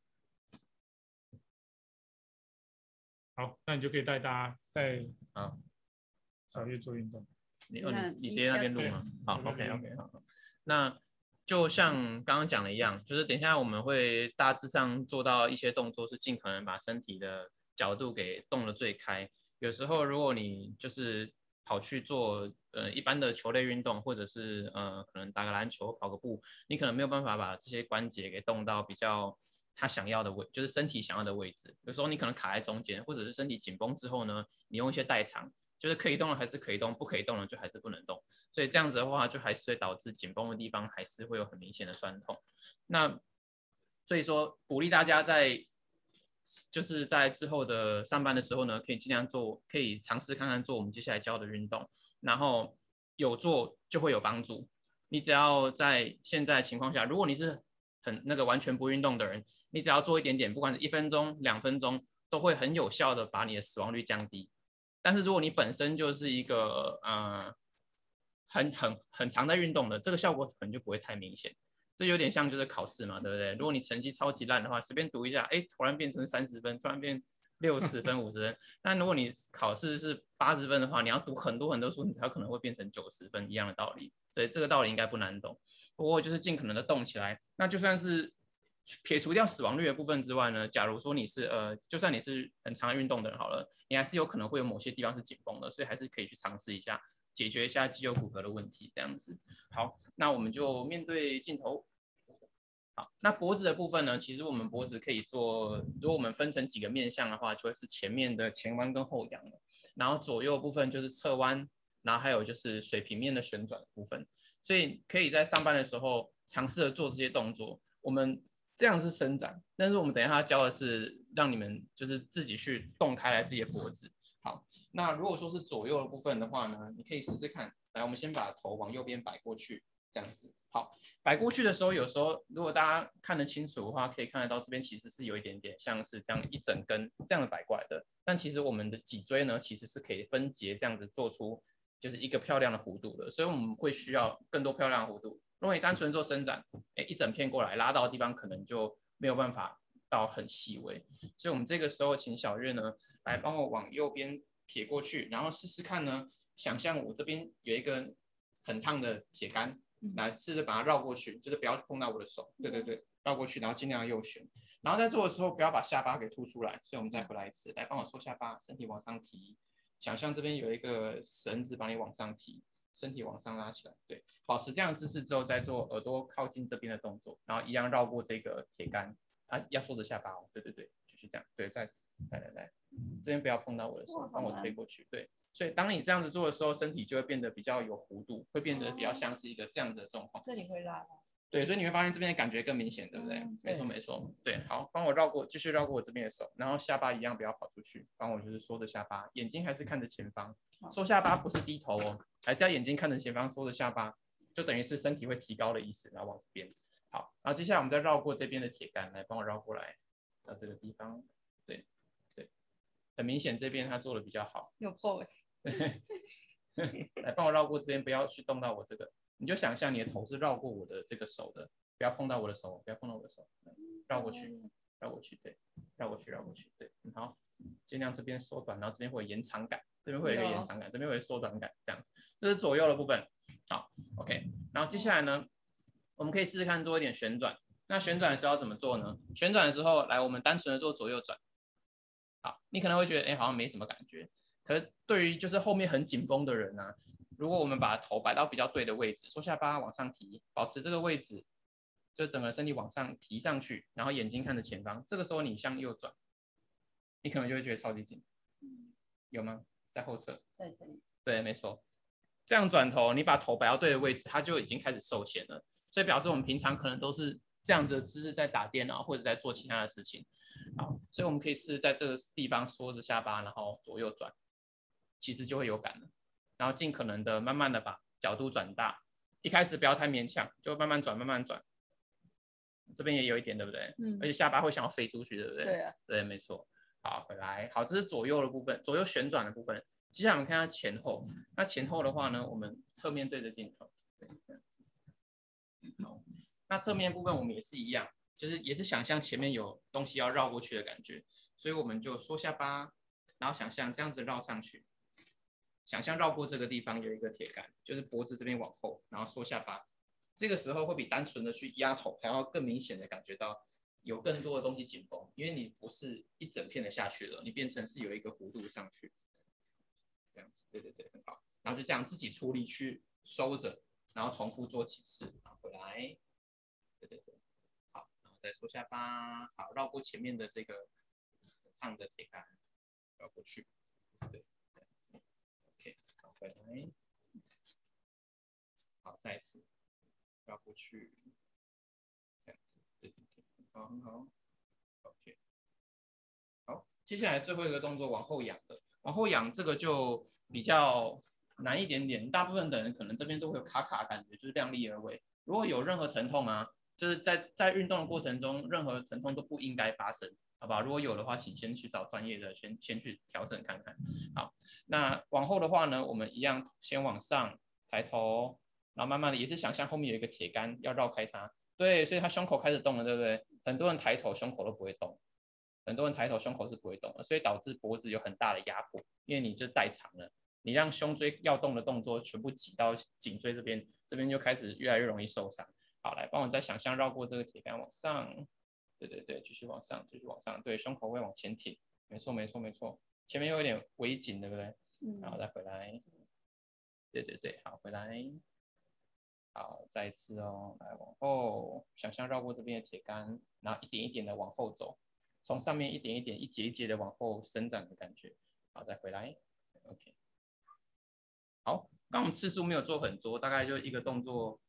好，那你就可以带大家带啊。小月做运动，你哦你你直接那边录吗？好，OK OK 好。那就像刚刚讲的一样，就是等一下我们会大致上做到一些动作，是尽可能把身体的角度给动的最开。有时候如果你就是跑去做呃一般的球类运动，或者是呃可能打个篮球、跑个步，你可能没有办法把这些关节给动到比较他想要的位，就是身体想要的位置。有时候你可能卡在中间，或者是身体紧绷之后呢，你用一些代偿。就是可以动的还是可以动，不可以动的就还是不能动，所以这样子的话，就还是会导致紧绷的地方还是会有很明显的酸痛。那所以说，鼓励大家在就是在之后的上班的时候呢，可以尽量做，可以尝试看看做我们接下来教的运动，然后有做就会有帮助。你只要在现在情况下，如果你是很那个完全不运动的人，你只要做一点点，不管是一分钟、两分钟，都会很有效的把你的死亡率降低。但是如果你本身就是一个呃很很很常在运动的，这个效果可能就不会太明显。这有点像就是考试嘛，对不对？如果你成绩超级烂的话，随便读一下，哎，突然变成三十分，突然变六十分、五十分。但如果你考试是八十分的话，你要读很多很多书，你才可能会变成九十分，一样的道理。所以这个道理应该不难懂。不过就是尽可能的动起来，那就算是。撇除掉死亡率的部分之外呢，假如说你是呃，就算你是很常运动的人好了，你还是有可能会有某些地方是紧绷的，所以还是可以去尝试一下，解决一下肌肉骨骼的问题，这样子。好，那我们就面对镜头。好，那脖子的部分呢？其实我们脖子可以做，如果我们分成几个面向的话，就会是前面的前弯跟后仰，然后左右部分就是侧弯，然后还有就是水平面的旋转部分。所以可以在上班的时候尝试着做这些动作。我们这样是伸展，但是我们等一下教的是让你们就是自己去动开来自己的脖子。好，那如果说是左右的部分的话呢，你可以试试看。来，我们先把头往右边摆过去，这样子。好，摆过去的时候，有时候如果大家看得清楚的话，可以看得到这边其实是有一点点像是这样一整根这样的摆过来的。但其实我们的脊椎呢，其实是可以分节这样子做出就是一个漂亮的弧度的。所以我们会需要更多漂亮的弧度。如果你单纯做伸展，哎，一整片过来拉到的地方可能就没有办法到很细微。所以我们这个时候请小月呢来帮我往右边撇过去，然后试试看呢，想象我这边有一根很烫的铁杆。来试着把它绕过去，就是不要碰到我的手。对对对，绕过去，然后尽量右旋。然后在做的时候不要把下巴给凸出来。所以我们再回来一次，来帮我收下巴，身体往上提。想象这边有一个绳子把你往上提，身体往上拉起来。对，保持这样的姿势之后，再做耳朵靠近这边的动作，然后一样绕过这个铁杆。啊，要缩着下巴哦。对对对，就是这样。对，再来来来，这边不要碰到我的手，帮我推过去。对。所以当你这样子做的时候，身体就会变得比较有弧度，会变得比较像是一个这样的状况。这里会拉吗？对，所以你会发现这边的感觉更明显，对不对？嗯、对没错，没错。对，好，帮我绕过，继续绕过我这边的手，然后下巴一样不要跑出去，帮我就是缩着下巴，眼睛还是看着前方。缩下巴不是低头哦，还是要眼睛看着前方，缩着下巴，就等于是身体会提高的意思，然后往这边。好，然后接下来我们再绕过这边的铁杆，来帮我绕过来到这个地方。很明显这边他做的比较好。有够 *laughs* 来帮我绕过这边，不要去动到我这个。你就想象你的头是绕过我的这个手的，不要碰到我的手，不要碰到我的手，绕过去，绕过去，对，绕过去，绕过去，对，好，尽量这边缩短，然后这边会有延长感，这边会有一个延长感，这边会有缩短感，这样子，这是左右的部分。好，OK，然后接下来呢，我们可以试试看做一点旋转。那旋转的时候要怎么做呢？旋转的时候，来，我们单纯的做左右转。好，你可能会觉得，哎，好像没什么感觉。可是对于就是后面很紧绷的人呢、啊，如果我们把头摆到比较对的位置，收下巴往上提，保持这个位置，就整个身体往上提上去，然后眼睛看着前方，这个时候你向右转，你可能就会觉得超级紧，有吗？在后侧，在这里对，没错，这样转头，你把头摆到对的位置，它就已经开始受限了，所以表示我们平常可能都是这样子的姿势在打电脑或者在做其他的事情，好，所以我们可以试在这个地方缩着下巴，然后左右转。其实就会有感了，然后尽可能的慢慢的把角度转大，一开始不要太勉强，就慢慢转，慢慢转。这边也有一点，对不对？嗯。而且下巴会想要飞出去，对不对？对啊。对，没错。好，回来。好，这是左右的部分，左右旋转的部分。接下来我们看下前后。那前后的话呢，我们侧面对着镜头。对。好。那侧面部分我们也是一样，就是也是想象前面有东西要绕过去的感觉，所以我们就缩下巴，然后想象这样子绕上去。想象绕过这个地方有一个铁杆，就是脖子这边往后，然后缩下巴，这个时候会比单纯的去压头还要更明显的感觉到有更多的东西紧绷，因为你不是一整片的下去了，你变成是有一个弧度上去，这样子，对对对，很好。然后就这样自己出力去收着，然后重复做几次，然后，回来，对对对，好，然后再缩下巴，好，绕过前面的这个烫的铁杆，绕过去，对。回来，好，再次绕过去，这样子，对对对，好，很好，OK，好，接下来最后一个动作，往后仰的，往后仰这个就比较难一点点，大部分的人可能这边都会有卡卡感觉，就是量力而为。如果有任何疼痛啊，就是在在运动的过程中，任何疼痛都不应该发生。好吧，如果有的话，请先去找专业的，先先去调整看看。好，那往后的话呢，我们一样先往上抬头，然后慢慢的也是想象后面有一个铁杆要绕开它。对，所以他胸口开始动了，对不对？很多人抬头胸口都不会动，很多人抬头胸口是不会动的，所以导致脖子有很大的压迫，因为你就代偿了，你让胸椎要动的动作全部挤到颈椎这边，这边就开始越来越容易受伤。好，来帮我再想象绕过这个铁杆往上。对对对，继续往上，继续往上，对，胸口会往前挺，没错没错没错，前面又有点微紧，对不对？嗯，然后再回来，对对对，好，回来。好，再一次哦，来往后，想象绕过这边的铁杆，然后一点一点的往后走，从上面一点一点、一节一节的往后伸展的感觉。好，再回来，OK。好，刚我们次数没有做很多，大概就一个动作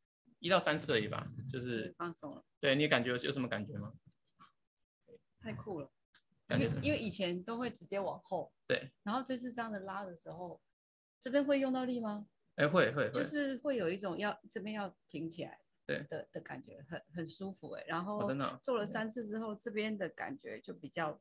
一到三次而已吧，就是放松了。对，你感觉有什么感觉吗？太酷了，因为因为以前都会直接往后，对，然后这次这样的拉的时候，这边会用到力吗？哎，会会会，就是会有一种要这边要挺起来，对的的感觉，很很舒服哎。然后做了三次之后，这边的感觉就比较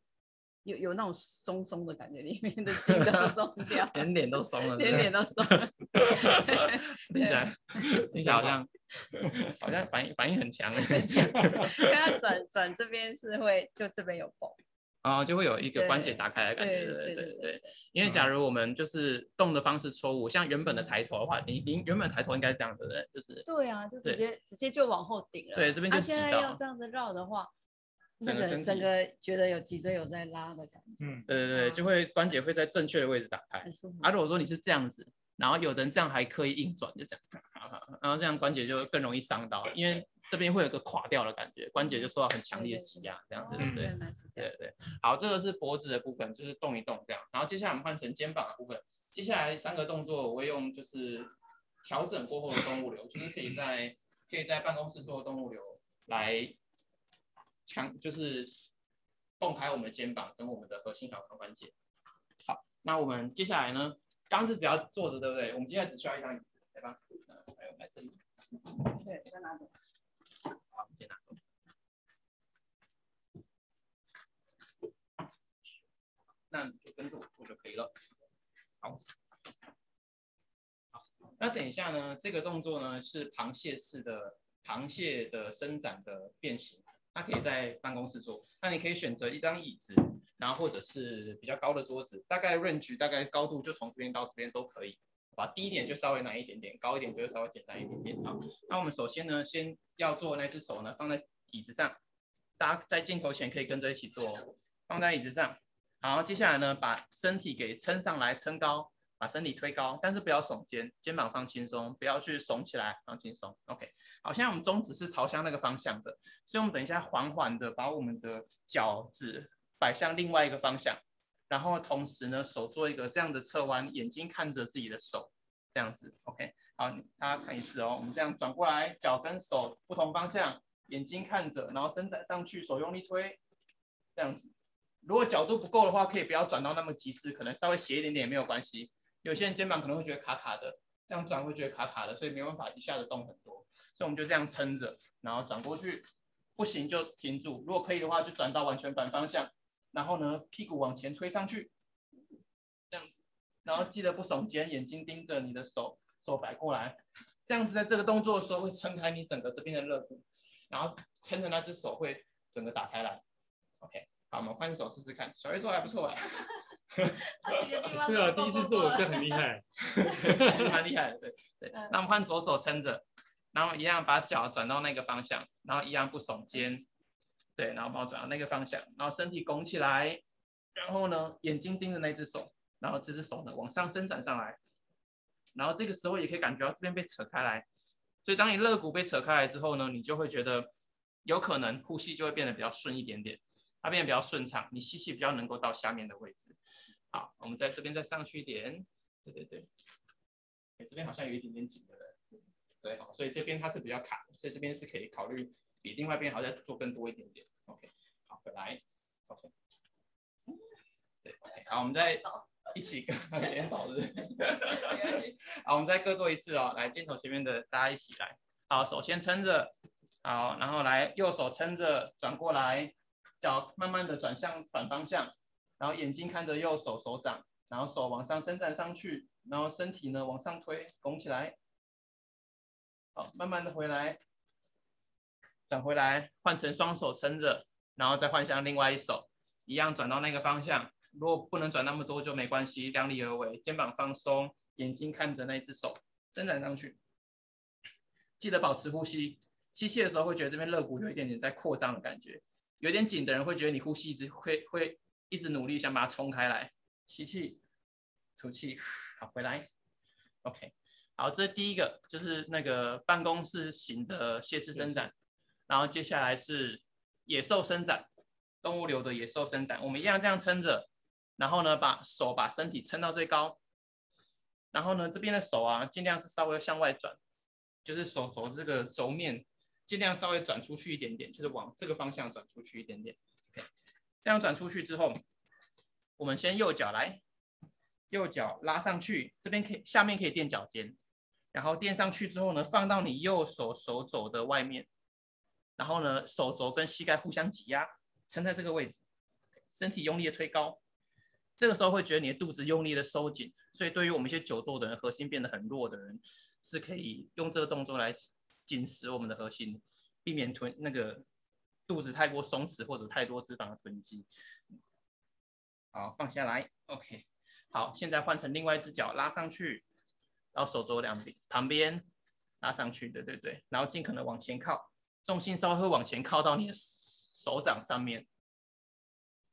有有那种松松的感觉，里面的筋都松掉，*laughs* 连脸都松了，连脸都松了。*laughs* 听起来 *laughs* 听起来好像 *laughs* 好像反应反应很强，*laughs* 很强。*laughs* 刚刚转转这边是会就这边有爆。啊，就会有一个关节打开的感觉，对对对对。因为假如我们就是动的方式错误，像原本的抬头的话，你你原本抬头应该是这样，子的？就是对啊，就直接直接就往后顶了。对，这边就挤到。现在要这样子绕的话，那个整个觉得有脊椎有在拉的感觉。嗯，对对对，就会关节会在正确的位置打开。很舒服。啊，如果说你是这样子，然后有的人这样还刻意硬转，就这样，然后这样关节就更容易伤到，因为。这边会有个垮掉的感觉，关节就受到很强烈的挤压，这样子，对不对？对对。好，这个是脖子的部分，就是动一动这样。然后接下来我们换成肩膀的部分。接下来三个动作我会用，就是调整过后的动物流，就是可以在可以在办公室做的动物流来强，就是动开我们的肩膀跟我们的核心小髋关节。好，那我们接下来呢，刚是只要坐着，对不对？我们今天只需要一张椅子，对吧？还有来这里。对，先拿走？好，先拿走。那你就跟着我做就可以了。好，好，那等一下呢，这个动作呢是螃蟹式的螃蟹的伸展的变形，它可以在办公室做。那你可以选择一张椅子，然后或者是比较高的桌子，大概 range 大概高度就从这边到这边都可以。把低一点就稍微难一点点，高一点就稍微简单一点点。好，那我们首先呢，先要做那只手呢，放在椅子上，大家在镜头前可以跟着一起做，放在椅子上。好，接下来呢，把身体给撑上来，撑高，把身体推高，但是不要耸肩，肩膀放轻松，不要去耸起来，放轻松。OK，好，现在我们中指是朝向那个方向的，所以我们等一下缓缓的把我们的脚趾摆向另外一个方向。然后同时呢，手做一个这样的侧弯，眼睛看着自己的手，这样子，OK，好，大家看一次哦。我们这样转过来，脚跟手不同方向，眼睛看着，然后伸展上去，手用力推，这样子。如果角度不够的话，可以不要转到那么极致，可能稍微斜一点点也没有关系。有些人肩膀可能会觉得卡卡的，这样转会觉得卡卡的，所以没办法一下子动很多。所以我们就这样撑着，然后转过去，不行就停住。如果可以的话，就转到完全反方向。然后呢，屁股往前推上去，这样子，然后记得不耸肩，眼睛盯着你的手，手摆过来，这样子在这个动作的时候会撑开你整个这边的肋骨，然后撑着那只手会整个打开来。OK，好，我们换手试试看，小月做还不错 *laughs* 哎，*laughs* 是啊，第一次做这很厉害，*laughs* 蛮厉害的，对对。那我们换左手撑着，然后一样把脚转到那个方向，然后一样不耸肩。对，然后把我转到那个方向，然后身体拱起来，然后呢，眼睛盯着那只手，然后这只手呢往上伸展上来，然后这个时候也可以感觉到这边被扯开来，所以当你肋骨被扯开来之后呢，你就会觉得有可能呼吸就会变得比较顺一点点，它变得比较顺畅，你吸气比较能够到下面的位置。好，我们在这边再上去一点，对对对，哎，这边好像有一点点紧的，对，好，所以这边它是比较卡，所以这边是可以考虑。比另外一边还要再做更多一点点，OK，好，回来，OK，对，OK，好，我们再一起跟连 *laughs* 导日，*laughs* 好，我们再各做一次哦，来镜头前面的大家一起来，好，手先撑着，好，然后来右手撑着转过来，脚慢慢的转向反方向，然后眼睛看着右手手掌，然后手往上伸展上去，然后身体呢往上推，拱起来，好，慢慢的回来。转回来，换成双手撑着，然后再换向另外一手，一样转到那个方向。如果不能转那么多就没关系，量力而为，肩膀放松，眼睛看着那只手，伸展上去。记得保持呼吸，吸气的时候会觉得这边肋骨有一点点在扩张的感觉，有点紧的人会觉得你呼吸一直会会一直努力想把它冲开来。吸气，吐气，好，回来，OK。好，这第一个就是那个办公室型的歇式伸展，然后接下来是野兽伸展，动物流的野兽伸展，我们一样这样撑着，然后呢，把手把身体撑到最高，然后呢，这边的手啊，尽量是稍微向外转，就是手肘这个轴面尽量稍微转出去一点点，就是往这个方向转出去一点点。OK，这样转出去之后，我们先右脚来。右脚拉上去，这边可以下面可以垫脚尖，然后垫上去之后呢，放到你右手手肘的外面，然后呢，手肘跟膝盖互相挤压，撑在这个位置，身体用力的推高，这个时候会觉得你的肚子用力的收紧，所以对于我们一些久坐的人，核心变得很弱的人，是可以用这个动作来紧实我们的核心，避免臀那个肚子太过松弛或者太多脂肪的囤积。好，放下来，OK。好，现在换成另外一只脚拉上去，然后手肘两边旁边拉上去，对对对，然后尽可能往前靠，重心稍微会往前靠到你的手掌上面，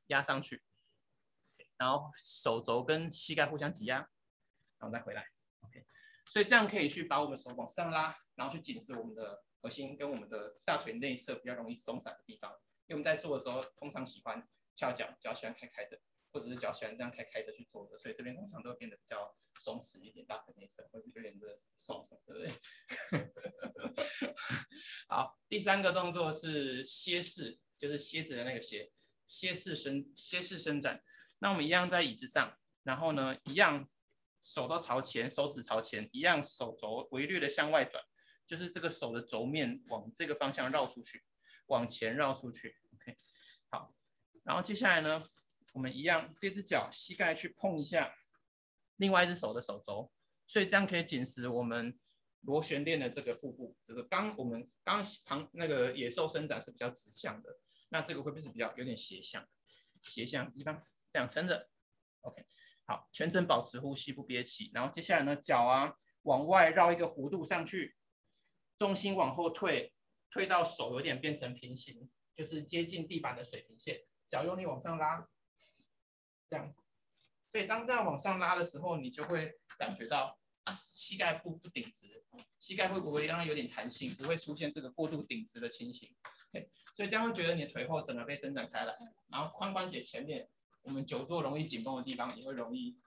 压上去，然后手肘跟膝盖互相挤压，然后再回来，OK，所以这样可以去把我们手往上拉，然后去紧实我们的核心跟我们的大腿内侧比较容易松散的地方，因为我们在做的时候通常喜欢翘脚，脚喜欢开开的。或者是脚喜欢这样开开的去坐着，所以这边通常都会变得比较松弛一点，大腿内侧会有点的松松，对不对？*laughs* 好，第三个动作是蝎式，就是蝎子的那个蝎，蝎式伸蝎式伸展。那我们一样在椅子上，然后呢，一样手都朝前，手指朝前，一样手肘微略的向外转，就是这个手的轴面往这个方向绕出去，往前绕出去。OK，好，然后接下来呢？我们一样，这只脚膝盖去碰一下另外一只手的手肘，所以这样可以紧实我们螺旋链的这个腹部。就是刚我们刚旁那个野兽伸展是比较直向的，那这个会不会是比较有点斜向？斜向的地方这样撑着，OK，好，全程保持呼吸不憋气。然后接下来呢，脚啊往外绕一个弧度上去，重心往后退，退到手有点变成平行，就是接近地板的水平线，脚用力往上拉。这样子，所以当这样往上拉的时候，你就会感觉到啊，膝盖不不顶直，膝盖会不会让它有点弹性，不会出现这个过度顶直的情形。对，所以这样会觉得你的腿后整个被伸展开来，然后髋关节前面我们久坐容易紧绷的地方也会容易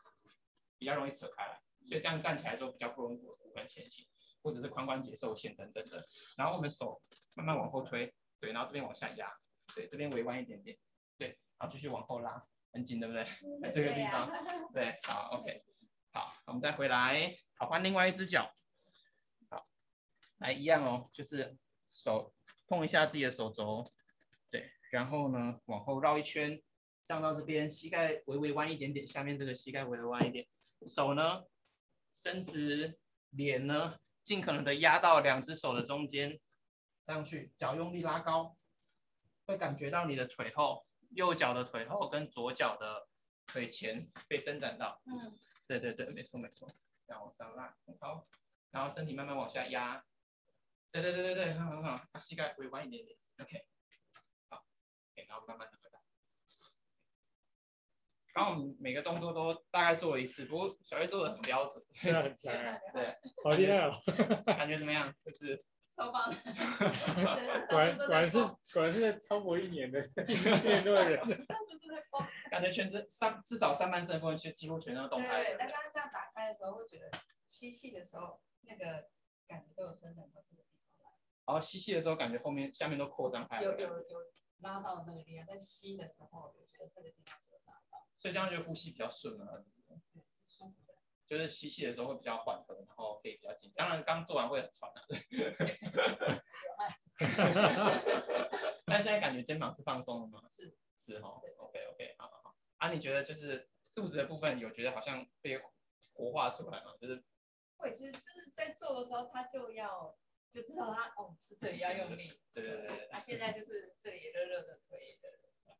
比较容易扯开来，所以这样站起来的时候比较不容易骨盆前倾，或者是髋关节受限等等等。然后我们手慢慢往后推，对，然后这边往下压，对，这边微弯一点点，对，然后继续往后拉。很紧，对不对？在这个地方，对，好，OK，好，我们再回来，好，换另外一只脚，好，来一样哦，就是手碰一下自己的手肘，对，然后呢，往后绕一圈，上到这边，膝盖微微弯一点点，下面这个膝盖微微弯一点，手呢伸直，脸呢尽可能的压到两只手的中间，上去，脚用力拉高，会感觉到你的腿后。右脚的腿后跟左脚的腿前被伸展到，嗯，对对对，没错没错，然后往上拉，好，然后身体慢慢往下压，对对对对对，很好很好，把膝盖微弯一点点，OK，好，OK，然后慢慢的回来。刚刚我们每个动作都大概做了一次，不过小月做的很标准，*laughs* 很强啊，*laughs* 对，好厉害哦，感觉怎么样？就是。超棒的，*laughs* 果然果然是果然是在超过一年的 *laughs* 练的人，感觉全身上至少上半身部分全几乎全都动开。对，但刚刚这样打开的时候，会觉得吸气的时候那个感觉都有伸展到这个地方来。然后吸气的时候，感觉后面下面都扩张开了。有有有拉到那个地方，在吸的时候，我觉得这个地方有拉到。所以这样就呼吸比较顺了，对舒服。就是吸气的时候会比较缓和，然后可以比较紧。当然刚做完会很喘啊。*laughs* 但现在感觉肩膀是放松了吗？是是哦。OK OK 好好好。啊，你觉得就是肚子的部分有觉得好像被活化出来吗？就是会，其实就是在做的时候，他就要就知道他哦是这里要用力。对对对对。他现在就是这里也热热的，腿也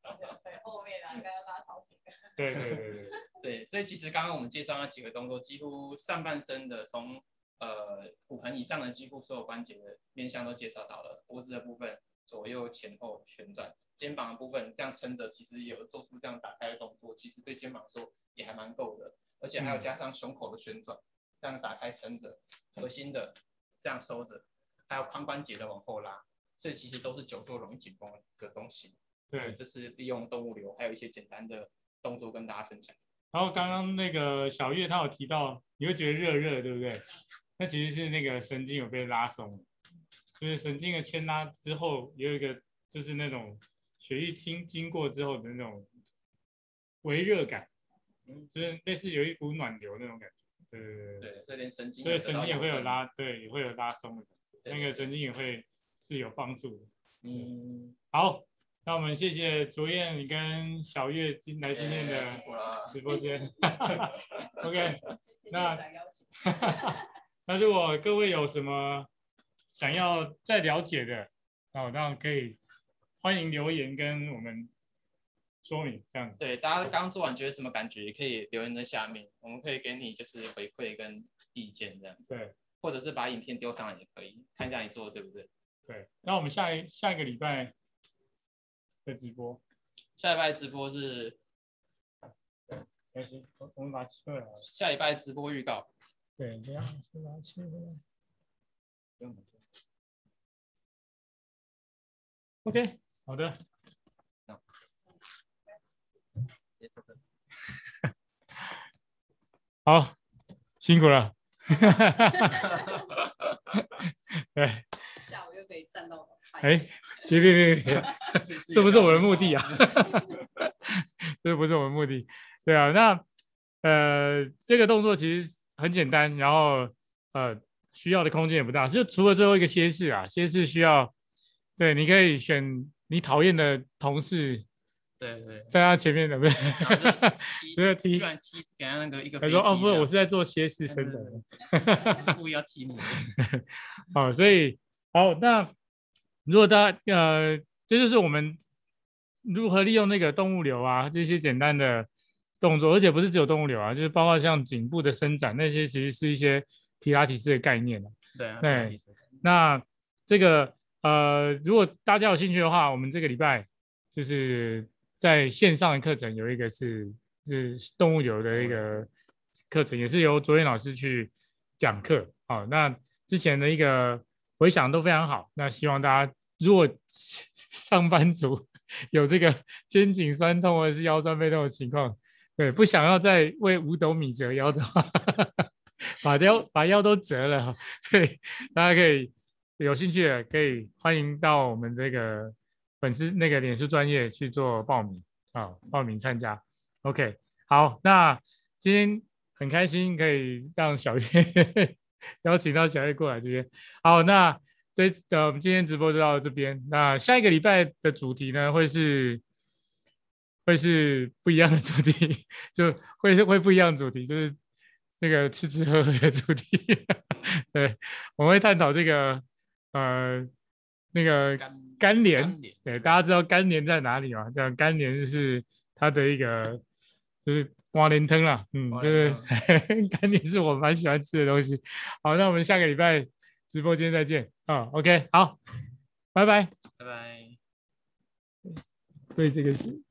热热，腿后面啊刚刚拉超紧。对对对对。对，所以其实刚刚我们介绍那几个动作，几乎上半身的从呃骨盆以上的几乎所有关节的面向都介绍到了，脖子的部分左右前后旋转，肩膀的部分这样撑着，其实有做出这样打开的动作，其实对肩膀说也还蛮够的，而且还有加上胸口的旋转，这样打开撑着，核心的这样收着，还有髋关节的往后拉，所以其实都是久坐容易紧绷的东西。对，就是利用动物流，还有一些简单的动作跟大家分享。然后刚刚那个小月她有提到，你会觉得热热，对不对？那其实是那个神经有被拉松，就是神经的牵拉之后有一个，就是那种血液经经过之后的那种微热感，就是类似有一股暖流那种感觉。对对对对，这点神经，对神经也会有拉，对也会有拉松的感觉，那个神经也会是有帮助的。嗯，好。那我们谢谢卓彦跟小月今来今天的直播间。*laughs* OK，那 *laughs* 那如果各位有什么想要再了解的，哦，那可以欢迎留言跟我们说明这样子。对，大家刚做完觉得什么感觉，也可以留言在下面，我们可以给你就是回馈跟意见这样子。对，或者是把影片丢上来也可以，看一下你做的对不对？对，那我们下一下一个礼拜。的直播，下礼拜直播是，没事，我我们把它切回来。下礼拜直播预告，对，这样先把它切回来。OK，好的。*laughs* 好，辛苦了。*laughs* *laughs* 对。下午又可以站到。哎，别别别别，*laughs* 这不是我的目的啊！*laughs* 这不是我的目的。对啊，那呃，这个动作其实很简单，然后呃，需要的空间也不大，就除了最后一个歇式啊，歇式需要，对，你可以选你讨厌的同事，对对，在他前面，对不对？*laughs* 所以踢，踢，给他那个一个。他说：“哦，不是，我是在做歇式伸展的，故意要踢你。”好，所以好，那。如果大家呃，这就是我们如何利用那个动物流啊，这些简单的动作，而且不是只有动物流啊，就是包括像颈部的伸展那些，其实是一些皮拉提斯的概念。对啊，对。那这个呃，如果大家有兴趣的话，我们这个礼拜就是在线上的课程有一个是是动物流的一个课程，也是由卓彦老师去讲课。好，那之前的一个。回想都非常好，那希望大家如果 *laughs* 上班族有这个 *laughs* 肩颈酸痛或者是腰酸背痛的情况，对，不想要再为五斗米折腰的话，*laughs* 把腰把腰都折了，对，大家可以有兴趣的可以欢迎到我们这个粉丝那个脸书专业去做报名啊，报名参加。OK，好，那今天很开心可以让小月。邀请到小叶过来这边，好，那这次的我们今天直播就到这边。那下一个礼拜的主题呢，会是会是不一样的主题，*laughs* 就会是会不一样的主题，就是那个吃吃喝喝的主题。*laughs* 对，我们会探讨这个呃那个干连，对，大家知道干连在哪里吗？这样干连就是它的一个就是。瓜莲汤啦，嗯，就是 *laughs* 干点是我蛮喜欢吃的东西。好，那我们下个礼拜直播间再见啊。OK，好，拜拜，拜拜。对，这个是。